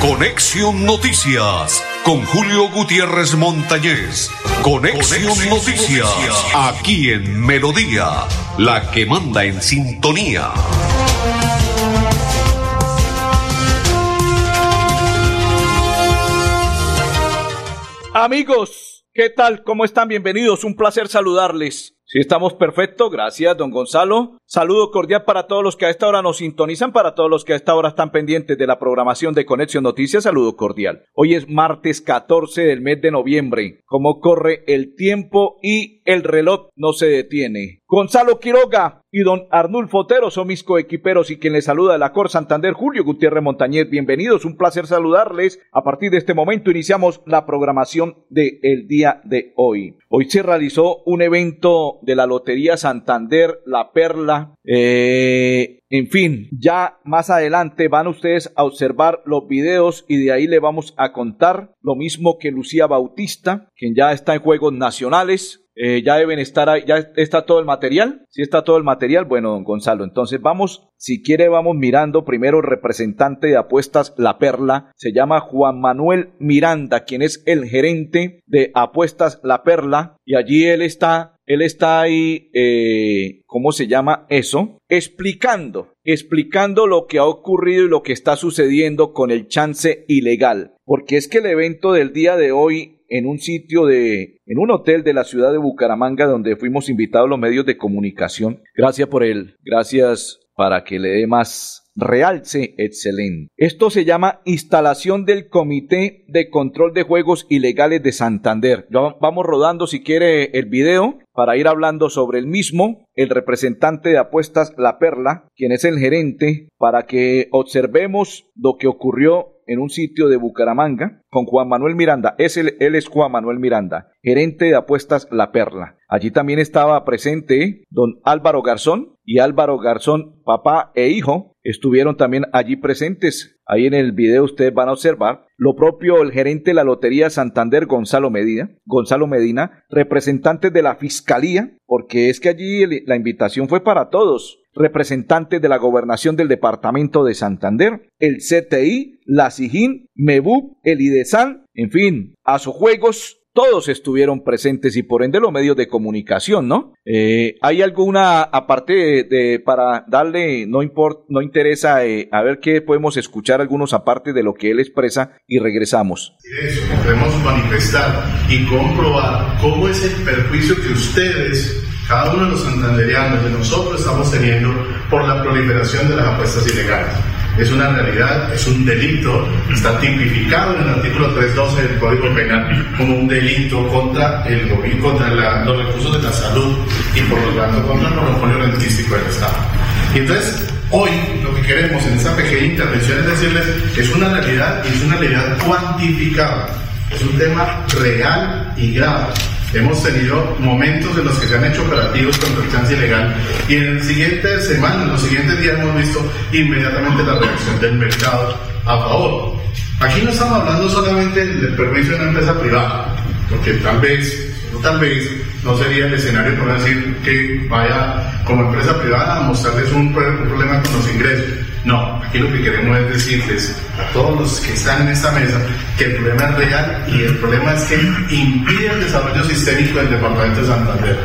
Conexión Noticias con Julio Gutiérrez Montañez. Conexión, Noticias, aquí en Melodía, la que manda en sintonía. Amigos, ¿qué tal? ¿Cómo están? Bienvenidos. Un placer saludarles. Si estamos perfectos, gracias, don Gonzalo. Saludo cordial para todos los que a esta hora nos sintonizan, para todos los que a esta hora están pendientes de la programación de Conexión Noticias. Saludo cordial. Hoy es martes 14 del mes de noviembre. ¿Cómo corre el tiempo y el reloj no se detiene? Gonzalo Quiroga, y don Arnulfo Otero son mis coequiperos y quien les saluda de la Cor Santander, Julio Gutiérrez Montañez. Bienvenidos, un placer saludarles. A partir de este momento iniciamos la programación del el día de hoy. Hoy se realizó un evento de la Lotería Santander, La Perla. Eh, en fin, ya más adelante van ustedes a observar los videos y de ahí le vamos a contar lo mismo que Lucía Bautista, quien ya está en Juegos Nacionales, eh, ya deben estar ahí, ya está todo el material. Si está todo el material, bueno, don Gonzalo, entonces vamos, si quiere, vamos mirando primero el representante de apuestas La Perla, se llama Juan Manuel Miranda, quien es el gerente de apuestas La Perla, y allí él está, él está ahí, eh, ¿cómo se llama eso? Explicando, explicando lo que ha ocurrido y lo que está sucediendo con el chance ilegal. Porque es que el evento del día de hoy en un sitio de, en un hotel de la ciudad de Bucaramanga donde fuimos invitados los medios de comunicación. Gracias por él, gracias para que le dé más realce excelente. Esto se llama instalación del Comité de Control de Juegos Ilegales de Santander. Vamos rodando si quiere el video para ir hablando sobre el mismo, el representante de apuestas La Perla, quien es el gerente, para que observemos lo que ocurrió en un sitio de Bucaramanga con Juan Manuel Miranda. Es él es Juan Manuel Miranda, gerente de apuestas La Perla. Allí también estaba presente don Álvaro Garzón y Álvaro Garzón, papá e hijo, estuvieron también allí presentes. Ahí en el video ustedes van a observar lo propio el gerente de la Lotería Santander, Gonzalo Medina, Gonzalo Medina, representantes de la Fiscalía, porque es que allí la invitación fue para todos, representantes de la gobernación del departamento de Santander, el CTI, la SIGIN, MEBUB, el IDESAN, en fin, a sus juegos todos estuvieron presentes y por ende los medios de comunicación, ¿no? Eh, ¿Hay alguna, aparte de, para darle, no importa, no interesa, eh, a ver qué podemos escuchar algunos aparte de lo que él expresa y regresamos? Podemos manifestar y comprobar cómo es el perjuicio que ustedes cada uno de los santanderianos, de nosotros, estamos teniendo por la proliferación de las apuestas ilegales. Es una realidad, es un delito, está tipificado en el artículo 312 del Código Penal como un delito contra el gobierno, contra los recursos de la salud y por lo tanto contra el monopolio rentístico del Estado. Y entonces, hoy lo que queremos en esta pequeña intervención es decirles que es una realidad y es una realidad cuantificada. Es un tema real y grave Hemos tenido momentos en los que se han hecho operativos contra el chance ilegal y en las siguientes semanas, en los siguientes días hemos visto inmediatamente la reacción del mercado a favor. Aquí no estamos hablando solamente del permiso de una empresa privada, porque tal vez, tal vez no sería el escenario para decir que vaya como empresa privada a mostrarles un problema con los ingresos no, aquí lo que queremos es decirles a todos los que están en esta mesa que el problema es real y el problema es que impide el desarrollo sistémico del Departamento de Santander.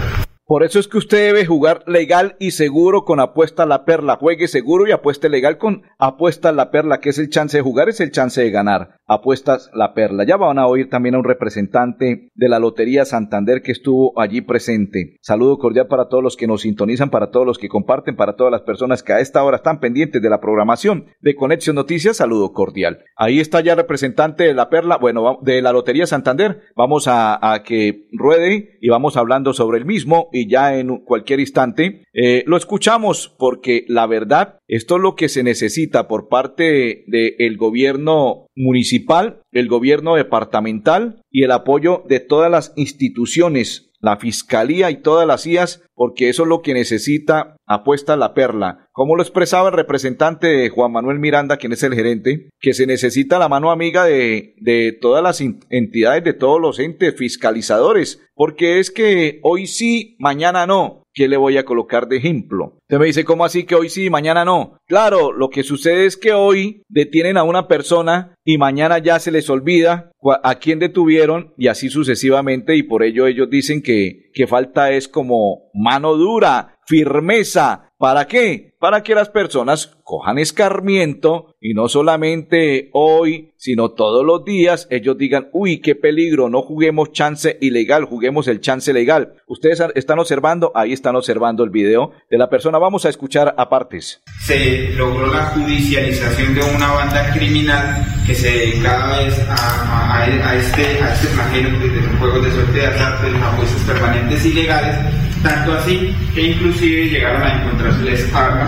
Por eso es que usted debe jugar legal y seguro con apuesta a la perla. Juegue seguro y apueste legal con apuesta a la perla, que es el chance de jugar, es el chance de ganar. Apuestas la perla. Ya van a oír también a un representante de la Lotería Santander que estuvo allí presente. Saludo cordial para todos los que nos sintonizan, para todos los que comparten, para todas las personas que a esta hora están pendientes de la programación de Conexión Noticias. Saludo cordial. Ahí está ya el representante de la perla, bueno, de la Lotería Santander. Vamos a, que ruede y vamos hablando sobre el mismo y ya en cualquier instante eh, lo escuchamos porque la verdad, esto es lo que se necesita por parte del gobierno municipal, el gobierno departamental y el apoyo de todas las instituciones la fiscalía y todas las IAS, porque eso es lo que necesita apuesta la perla. Como lo expresaba el representante Juan Manuel Miranda, quien es el gerente, que se necesita la mano amiga de, de todas las entidades, de todos los entes fiscalizadores, porque es que hoy sí, mañana no. ¿Qué le voy a colocar de ejemplo? Usted me dice, ¿cómo así que hoy sí mañana no? Claro, lo que sucede es que hoy detienen a una persona y mañana ya se les olvida a quién detuvieron y así sucesivamente y por ello ellos dicen que, que falta es como mano dura, firmeza. ¿Para qué? Para que las personas cojan escarmiento y no solamente hoy, sino todos los días, ellos digan, uy, qué peligro, no juguemos chance ilegal, juguemos el chance legal. Ustedes están observando, ahí están observando el video de la persona. Vamos a escuchar apartes. Se logró la judicialización de una banda criminal que se dedicaba a, a, este, a este flagelo de juegos de suerte de azar, de los apuestos permanentes ilegales, tanto así que inclusive llegaron a encontrarles armas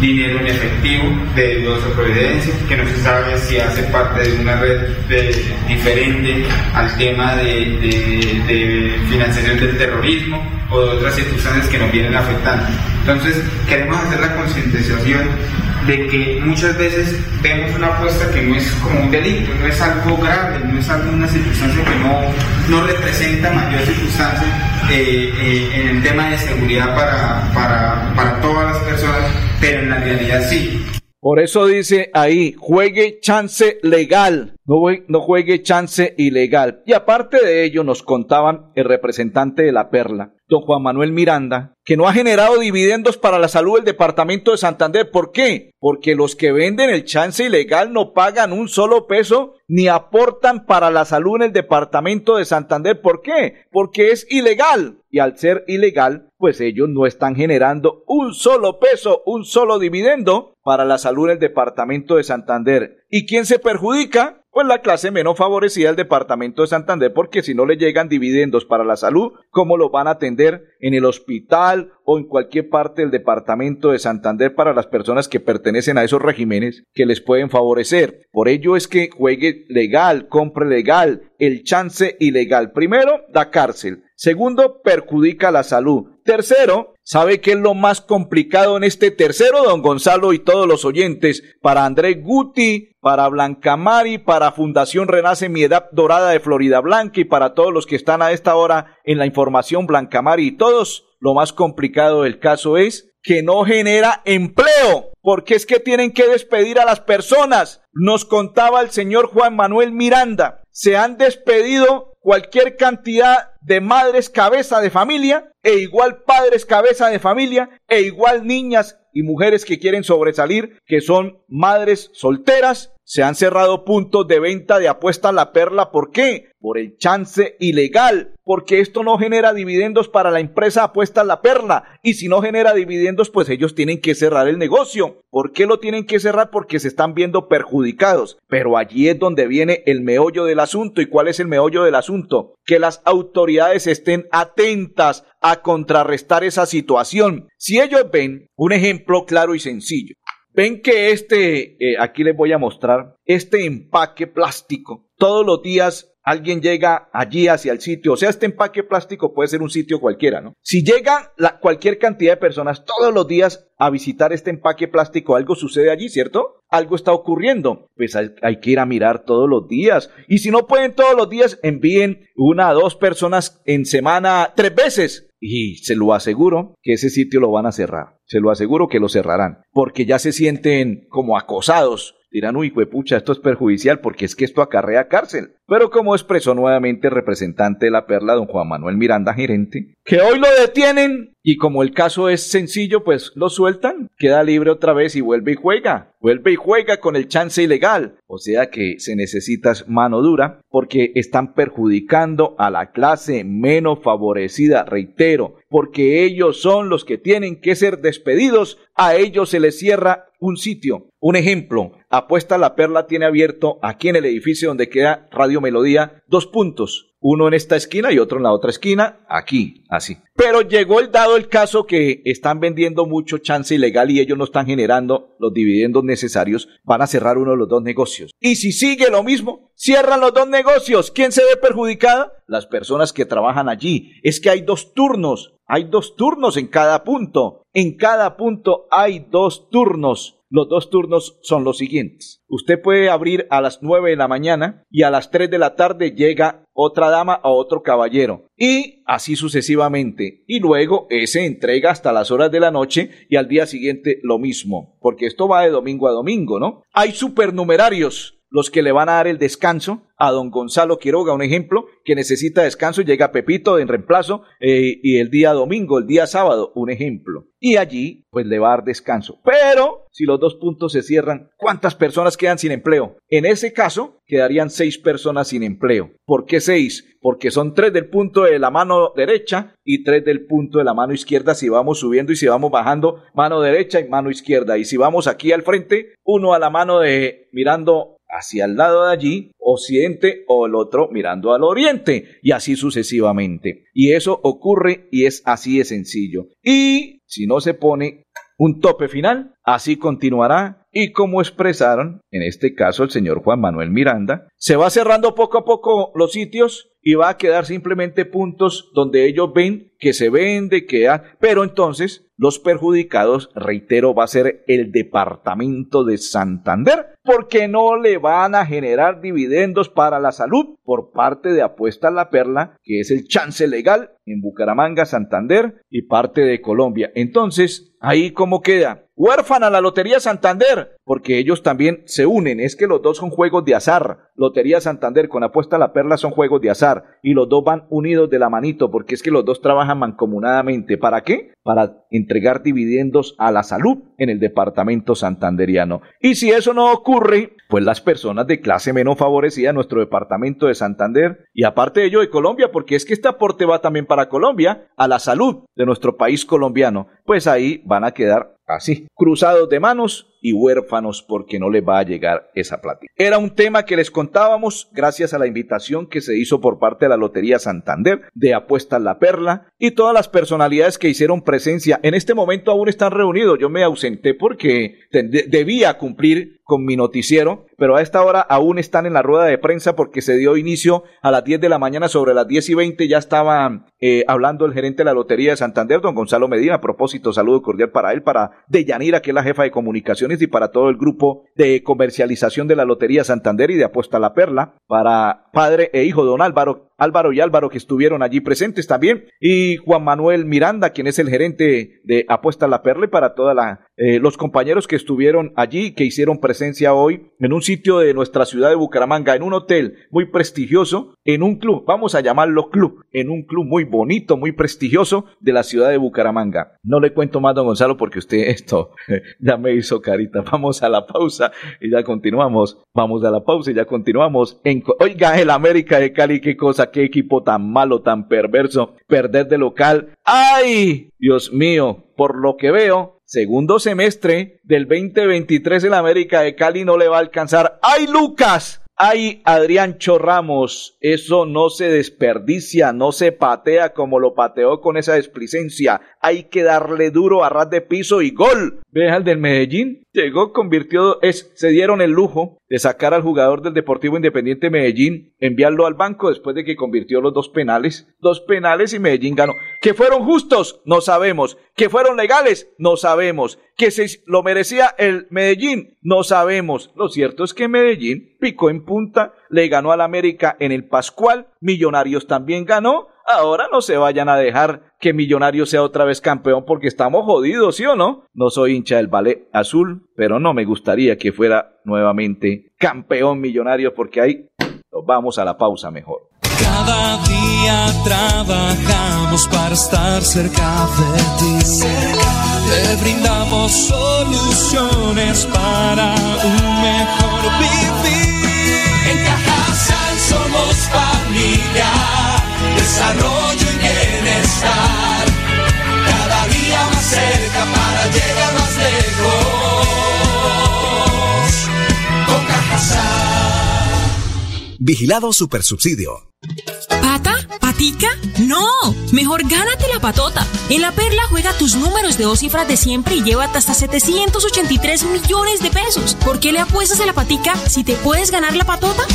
dinero en efectivo de dudosa providencia, que no se sabe si hace parte de una red diferente al tema de, financiación del terrorismo o de otras circunstancias que nos vienen afectando. Entonces, queremos hacer la concientización de que muchas veces vemos una apuesta que no es como un delito, no es algo grave, no es alguna circunstancia que no, no representa mayor circunstancia eh, eh, en el tema de seguridad para, para, para todas las personas, pero en la realidad sí. Por eso dice ahí, juegue chance legal, no, no, juegue chance ilegal. Y aparte de ello, nos contaban el representante de la Perla, don Juan Manuel Miranda, que no ha generado dividendos para la salud del departamento de Santander. ¿Por qué? Porque los que venden el chance ilegal no pagan un solo peso ni aportan para la salud en el departamento de Santander. ¿Por qué? Porque es ilegal. Y al ser ilegal, pues ellos no están generando un solo peso, un solo dividendo para la salud en el departamento de Santander. ¿Y quién se perjudica? Pues la clase menos favorecida del departamento de Santander, porque si no le llegan dividendos para la salud, ¿cómo lo van a atender en el hospital o en cualquier parte del departamento de Santander para las personas que pertenecen a esos regímenes que les pueden favorecer? Por ello es que juegue legal, compre legal, el chance ilegal. Primero, da cárcel. Segundo, perjudica la salud. Tercero, ¿sabe qué es lo más complicado en este tercero, don Gonzalo y todos los oyentes? Para Andrés Guti, para Blanca Mari, para Fundación Renace Mi Edad Dorada de Florida Blanca y para todos los que están a esta hora en la información Blanca Mari y todos, lo más complicado del caso es que no genera empleo, porque es que tienen que despedir a las personas. Nos contaba el señor Juan Manuel Miranda, se han despedido cualquier cantidad de madres cabeza de familia e igual padres cabeza de familia e igual niñas y mujeres que quieren sobresalir, que son madres solteras. Se han cerrado puntos de venta de apuesta a la perla. ¿Por qué? Por el chance ilegal. Porque esto no genera dividendos para la empresa apuesta a la perla. Y si no genera dividendos, pues ellos tienen que cerrar el negocio. ¿Por qué lo tienen que cerrar? Porque se están viendo perjudicados. Pero allí es donde viene el meollo del asunto. ¿Y cuál es el meollo del asunto? Que las autoridades estén atentas a contrarrestar esa situación. Si ellos ven un ejemplo claro y sencillo, ven que este, eh, aquí les voy a mostrar, este empaque plástico, todos los días alguien llega allí hacia el sitio, o sea, este empaque plástico puede ser un sitio cualquiera, ¿no? Si llega la, cualquier cantidad de personas todos los días a visitar este empaque plástico, algo sucede allí, ¿cierto? Algo está ocurriendo. Pues hay, hay que ir a mirar todos los días. Y si no pueden todos los días, envíen una dos personas en semana tres veces y se lo aseguro que ese sitio lo van a cerrar. Se lo aseguro que lo cerrarán. Porque ya se sienten como acosados. Dirán, uy, pucha, esto es perjudicial porque es que esto acarrea cárcel. Pero como expresó nuevamente el representante de la Perla, don Juan Manuel Miranda, gerente, que hoy lo detienen y como el caso es sencillo, pues lo sueltan, queda libre otra vez y vuelve y juega. Vuelve y juega con el chance ilegal. O sea que se necesita mano dura porque están perjudicando a la clase menos favorecida, reitero, porque ellos son los que tienen que ser despedidos, a ellos se les cierra un sitio. Un ejemplo, Apuesta la Perla tiene abierto aquí en el edificio donde queda Radio Melodía dos puntos uno en esta esquina y otro en la otra esquina, aquí, así. Pero llegó el dado el caso que están vendiendo mucho chance ilegal y ellos no están generando los dividendos necesarios, van a cerrar uno de los dos negocios. Y si sigue lo mismo, Cierran los dos negocios. ¿Quién se ve perjudicada? Las personas que trabajan allí. Es que hay dos turnos. Hay dos turnos en cada punto. En cada punto hay dos turnos. Los dos turnos son los siguientes. Usted puede abrir a las 9 de la mañana y a las 3 de la tarde llega otra dama o otro caballero. Y así sucesivamente. Y luego ese entrega hasta las horas de la noche y al día siguiente lo mismo. Porque esto va de domingo a domingo, ¿no? Hay supernumerarios los que le van a dar el descanso a don Gonzalo Quiroga, un ejemplo, que necesita descanso, llega Pepito en reemplazo eh, y el día domingo, el día sábado, un ejemplo. Y allí, pues le va a dar descanso. Pero, si los dos puntos se cierran, ¿cuántas personas quedan sin empleo? En ese caso, quedarían seis personas sin empleo. ¿Por qué seis? Porque son tres del punto de la mano derecha y tres del punto de la mano izquierda si vamos subiendo y si vamos bajando, mano derecha y mano izquierda. Y si vamos aquí al frente, uno a la mano de mirando hacia el lado de allí, occidente, o el otro mirando al oriente, y así sucesivamente. Y eso ocurre y es así de sencillo. Y si no se pone un tope final, así continuará y como expresaron, en este caso el señor Juan Manuel Miranda, se va cerrando poco a poco los sitios y va a quedar simplemente puntos donde ellos ven que se vende, que pero entonces los perjudicados, reitero, va a ser el departamento de Santander, porque no le van a generar dividendos para la salud por parte de Apuesta La Perla, que es el chance legal en Bucaramanga, Santander y parte de Colombia. Entonces, ahí cómo queda huérfana la Lotería Santander, porque ellos también se unen. Es que los dos son juegos de azar. Lotería Santander con apuesta a la perla son juegos de azar. Y los dos van unidos de la manito, porque es que los dos trabajan mancomunadamente. ¿Para qué? Para entregar dividendos a la salud en el departamento santanderiano. Y si eso no ocurre, pues las personas de clase menos favorecida, nuestro departamento de Santander, y aparte de ello de Colombia, porque es que este aporte va también para Colombia, a la salud de nuestro país colombiano, pues ahí van a quedar así, cruzados de manos y huérfanos porque no les va a llegar esa plata. Era un tema que les contábamos gracias a la invitación que se hizo por parte de la Lotería Santander de Apuestas La Perla y todas las personalidades que hicieron presencia. En este momento aún están reunidos. Yo me ausenté porque debía cumplir con mi noticiero, pero a esta hora aún están en la rueda de prensa porque se dio inicio a las 10 de la mañana, sobre las 10 y 20 ya estaba eh, hablando el gerente de la Lotería de Santander, don Gonzalo Medina. A propósito, saludo cordial para él, para Deyanira, que es la jefa de comunicaciones y para todo el grupo de comercialización de la Lotería Santander y de Apuesta a la Perla, para padre e hijo don Álvaro, Álvaro y Álvaro que estuvieron allí presentes también, y Juan Manuel Miranda, quien es el gerente de Apuesta la Perla, y para todos eh, los compañeros que estuvieron allí, que hicieron presencia hoy en un sitio de nuestra ciudad de Bucaramanga, en un hotel muy prestigioso, en un club, vamos a llamarlo club, en un club muy bonito, muy prestigioso de la ciudad de Bucaramanga. No le cuento más, don Gonzalo, porque usted esto ya me hizo carita. Vamos a la pausa y ya continuamos. Vamos a la pausa y ya continuamos. En, oiga, el América de Cali, qué cosa qué equipo tan malo, tan perverso, perder de local. ¡Ay! Dios mío, por lo que veo, segundo semestre del 2023 el América de Cali no le va a alcanzar. ¡Ay, Lucas! ¡Ay, Adrián Chorramos! Eso no se desperdicia, no se patea como lo pateó con esa desplicencia. Hay que darle duro a ras de piso y gol. ¿Ves al del Medellín? Llegó, convirtió, es, se dieron el lujo de sacar al jugador del Deportivo Independiente Medellín, enviarlo al banco después de que convirtió los dos penales. Dos penales y Medellín ganó. ¿Que fueron justos? No sabemos. ¿Que fueron legales? No sabemos. ¿Que se lo merecía el Medellín? No sabemos. Lo cierto es que Medellín picó en punta, le ganó al América en el Pascual, Millonarios también ganó. Ahora no se vayan a dejar que Millonario sea otra vez campeón porque estamos jodidos, ¿sí o no? No soy hincha del ballet azul, pero no me gustaría que fuera nuevamente campeón Millonario porque ahí nos vamos a la pausa mejor. Cada día trabajamos para estar cerca de ti. Te brindamos soluciones para un mejor vivir. En Cajasal somos familia, desarrollo bienestar. Cada día más cerca para llegar más lejos. Con Cajasal. Vigilado Supersubsidio. ¿Pata? ¿Patica? No, mejor gánate la patota. En la Perla juega tus números de dos cifras de siempre y llévate hasta 783 millones de pesos. ¿Por qué le apuestas a la patica si te puedes ganar la patota?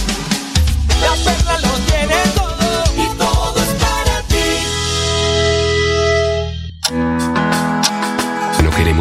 La perla lo tiene todo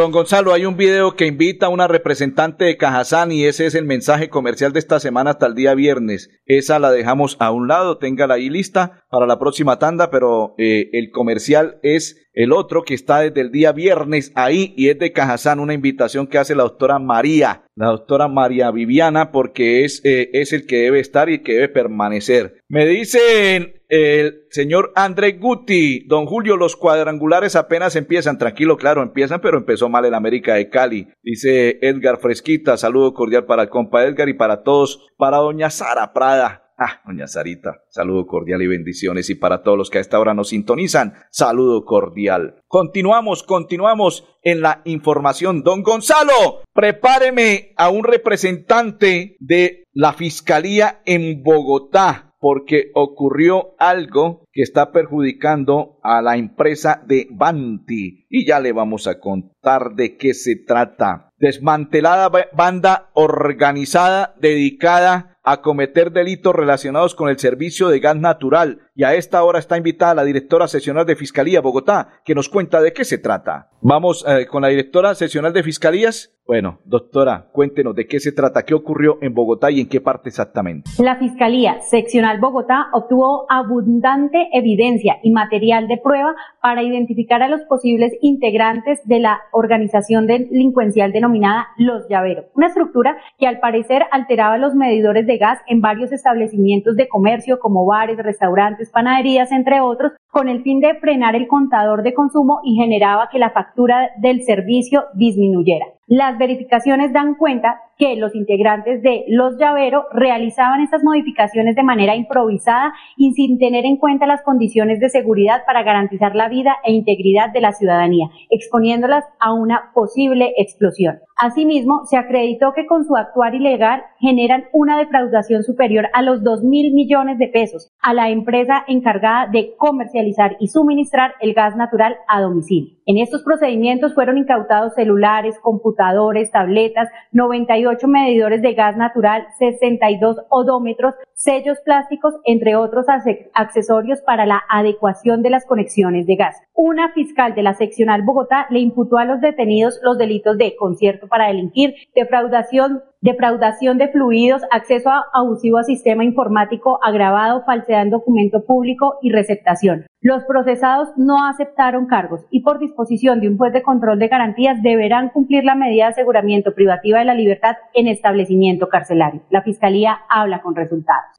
Don Gonzalo, hay un video que invita a una representante de Cajazán y ese es el mensaje comercial de esta semana hasta el día viernes. Esa la dejamos a un lado, téngala ahí lista para la próxima tanda, pero eh, el comercial es el otro que está desde el día viernes ahí y es de Cajazán, una invitación que hace la doctora María, la doctora María Viviana, porque es, eh, es el que debe estar y que debe permanecer. Me dicen el señor André Guti, don Julio, los cuadrangulares apenas empiezan, tranquilo, claro, empiezan, pero empezó mal el América de Cali. Dice Edgar Fresquita, saludo cordial para el compa Edgar y para todos, para doña Sara Prada. Ah, doña Sarita, saludo cordial y bendiciones. Y para todos los que a esta hora nos sintonizan, saludo cordial. Continuamos, continuamos en la información. Don Gonzalo, prepáreme a un representante de la Fiscalía en Bogotá porque ocurrió algo que está perjudicando a la empresa de Banti. Y ya le vamos a contar de qué se trata. Desmantelada banda organizada dedicada a cometer delitos relacionados con el servicio de gas natural. Y a esta hora está invitada la directora seccional de Fiscalía Bogotá, que nos cuenta de qué se trata. Vamos eh, con la directora seccional de Fiscalías. Bueno, doctora, cuéntenos de qué se trata, qué ocurrió en Bogotá y en qué parte exactamente. La Fiscalía Seccional Bogotá obtuvo abundante evidencia y material de prueba para identificar a los posibles integrantes de la organización delincuencial denominada Los Llaveros, una estructura que al parecer alteraba los medidores de gas en varios establecimientos de comercio como bares, restaurantes, panaderías, entre otros, con el fin de frenar el contador de consumo y generaba que la factura del servicio disminuyera. Las verificaciones dan cuenta que los integrantes de Los Llaveros realizaban estas modificaciones de manera improvisada y sin tener en cuenta las condiciones de seguridad para garantizar la vida e integridad de la ciudadanía, exponiéndolas a una posible explosión. Asimismo, se acreditó que con su actuar ilegal generan una defraudación superior a los 2 mil millones de pesos a la empresa encargada de comercializar y suministrar el gas natural a domicilio. En estos procedimientos fueron incautados celulares, computadores, tabletas, 98 medidores de gas natural, 62 odómetros, sellos plásticos, entre otros accesorios para la adecuación de las conexiones de gas. Una fiscal de la seccional Bogotá le imputó a los detenidos los delitos de concierto para delinquir, defraudación, defraudación de fluidos, acceso abusivo a sistema informático agravado, falsedad en documento público y receptación. Los procesados no aceptaron cargos y por disposición de un juez de control de garantías deberán cumplir la medida de aseguramiento privativa de la libertad en establecimiento carcelario. La Fiscalía habla con resultados.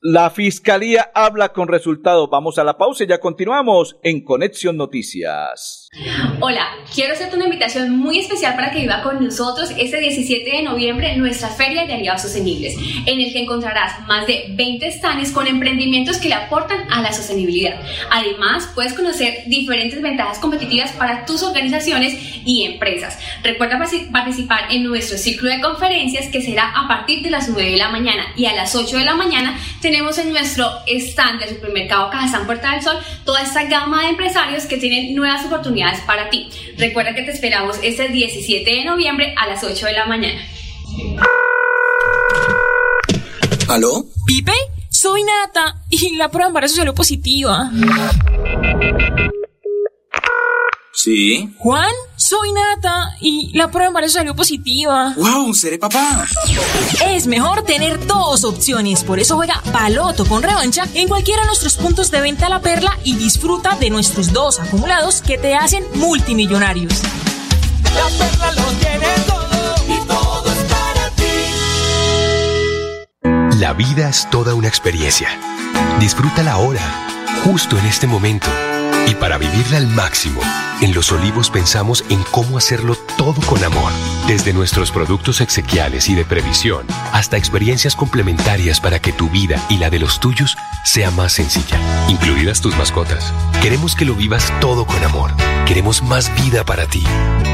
La Fiscalía habla con resultados. Vamos a la pausa y ya continuamos en Conexión Noticias. Hola, quiero hacerte una invitación muy especial para que viva con nosotros este 17 de noviembre nuestra Feria de Aliados Sostenibles, en el que encontrarás más de 20 stands con emprendimientos que le aportan a la sostenibilidad. Además, puedes conocer diferentes ventajas competitivas para tus organizaciones y empresas. Recuerda participar en nuestro ciclo de conferencias que será a partir de las 9 de la mañana y a las 8 de la mañana tenemos en nuestro stand del supermercado Cajazán Puerta del Sol toda esta gama de empresarios que tienen nuevas oportunidades para ti. Recuerda que te esperamos este 17 de noviembre a las 8 de la mañana. ¿Aló? ¿Pipe? Soy Nata y la prueba de embarazo salió positiva. Sí. Juan, soy Nata y la prueba de embarazo salió positiva. ¡Wow! ¡Seré papá! Es mejor tener dos opciones, por eso juega Paloto con revancha en cualquiera de nuestros puntos de venta a la perla y disfruta de nuestros dos acumulados que te hacen multimillonarios. La perla lo tiene todo y todo es para ti. La vida es toda una experiencia. Disfrútala ahora, justo en este momento. Y para vivirla al máximo, en Los Olivos pensamos en cómo hacerlo todo con amor. Desde nuestros productos exequiales y de previsión hasta experiencias complementarias para que tu vida y la de los tuyos sea más sencilla, incluidas tus mascotas. Queremos que lo vivas todo con amor. Queremos más vida para ti.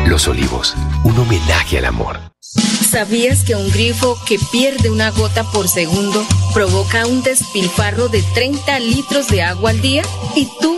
Los Olivos, un homenaje al amor. ¿Sabías que un grifo que pierde una gota por segundo provoca un despilfarro de 30 litros de agua al día? ¿Y tú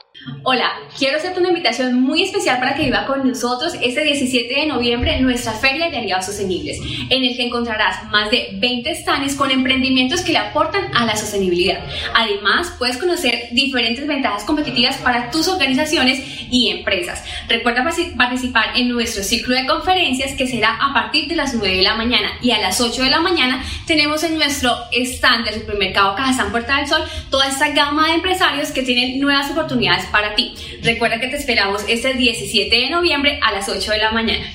Hola, quiero hacerte una invitación muy especial para que viva con nosotros este 17 de noviembre nuestra Feria de Aliados Sostenibles, en el que encontrarás más de 20 stands con emprendimientos que le aportan a la sostenibilidad. Además, puedes conocer diferentes ventajas competitivas para tus organizaciones y empresas. Recuerda participar en nuestro ciclo de conferencias que será a partir de las 9 de la mañana y a las 8 de la mañana tenemos en nuestro stand del supermercado Cajazán Puerta del Sol toda esta gama de empresarios que tienen nuevas oportunidades para ti. Recuerda que te esperamos este 17 de noviembre a las 8 de la mañana.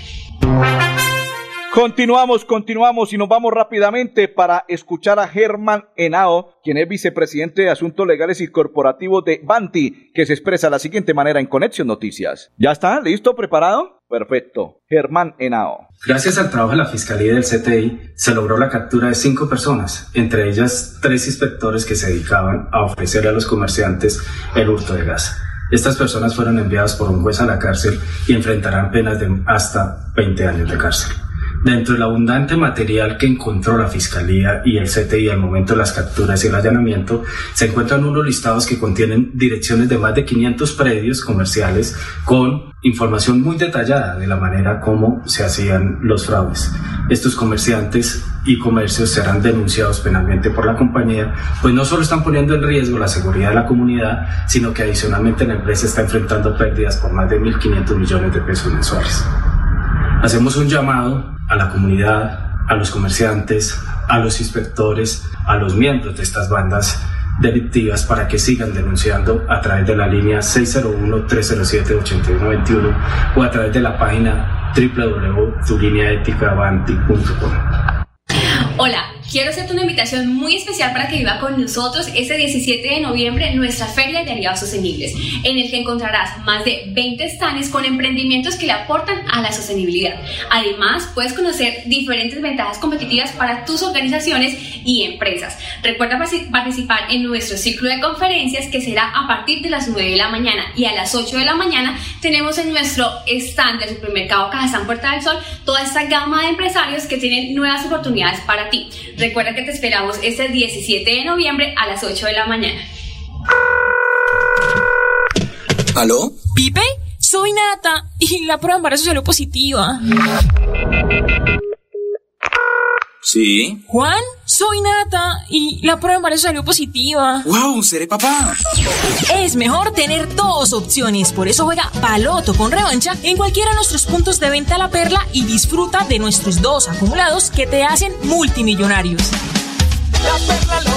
Continuamos, continuamos y nos vamos rápidamente para escuchar a Germán Henao, quien es vicepresidente de Asuntos Legales y Corporativos de Banti, que se expresa de la siguiente manera en Conexión Noticias. ¿Ya está? ¿Listo? ¿Preparado? Perfecto. Germán Henao. Gracias al trabajo de la Fiscalía del CTI, se logró la captura de cinco personas, entre ellas tres inspectores que se dedicaban a ofrecer a los comerciantes el hurto de gas. Estas personas fueron enviadas por un juez a la cárcel y enfrentarán penas de hasta 20 años de cárcel. Dentro del abundante material que encontró la Fiscalía y el CTI al momento de las capturas y el allanamiento, se encuentran unos listados que contienen direcciones de más de 500 predios comerciales con información muy detallada de la manera como se hacían los fraudes. Estos comerciantes y comercios serán denunciados penalmente por la compañía, pues no solo están poniendo en riesgo la seguridad de la comunidad, sino que adicionalmente la empresa está enfrentando pérdidas por más de 1.500 millones de pesos mensuales. Hacemos un llamado a la comunidad, a los comerciantes, a los inspectores, a los miembros de estas bandas delictivas para que sigan denunciando a través de la línea 601-307-8121 o a través de la página www.tulineaeticabanti.com. Hola, quiero hacerte una invitación muy especial para que viva con nosotros este 17 de noviembre nuestra Feria de Aliados Sostenibles, en el que encontrarás más de 20 stands con emprendimientos que le aportan a la sostenibilidad. Además, puedes conocer diferentes ventajas competitivas para tus organizaciones y empresas. Recuerda participar en nuestro ciclo de conferencias que será a partir de las 9 de la mañana y a las 8 de la mañana tenemos en nuestro stand del supermercado Cajazán Puerta del Sol toda esta gama de empresarios que tienen nuevas oportunidades para ti. Recuerda que te esperamos este 17 de noviembre a las 8 de la mañana. ¿Aló? ¿Pipe? soy Nata y la prueba de embarazo salió positiva. Sí. Juan, soy Nata y la prueba de embarazo salió positiva. ¡Wow! ¡Seré papá! Es mejor tener dos opciones, por eso juega Paloto con revancha en cualquiera de nuestros puntos de venta La Perla y disfruta de nuestros dos acumulados que te hacen multimillonarios. La Perla lo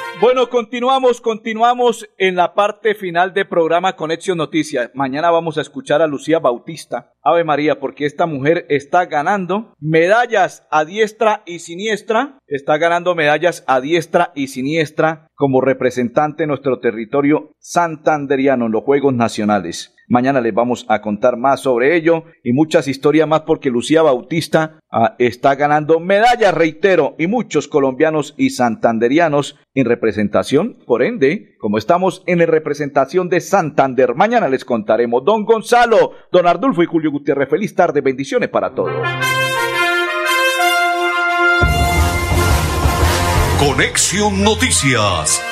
Bueno, continuamos, continuamos en la parte final del programa Conexión Noticias. Mañana vamos a escuchar a Lucía Bautista. Ave María, porque esta mujer está ganando medallas a diestra y siniestra. Está ganando medallas a diestra y siniestra como representante de nuestro territorio santanderiano en los Juegos Nacionales. Mañana les vamos a contar más sobre ello y muchas historias más porque Lucía Bautista ah, está ganando medallas, reitero, y muchos colombianos y santanderianos en representación. Por ende, como estamos en la representación de Santander, mañana les contaremos. Don Gonzalo, don Ardulfo y Julio Gutiérrez, feliz tarde, bendiciones para todos. Conexión Noticias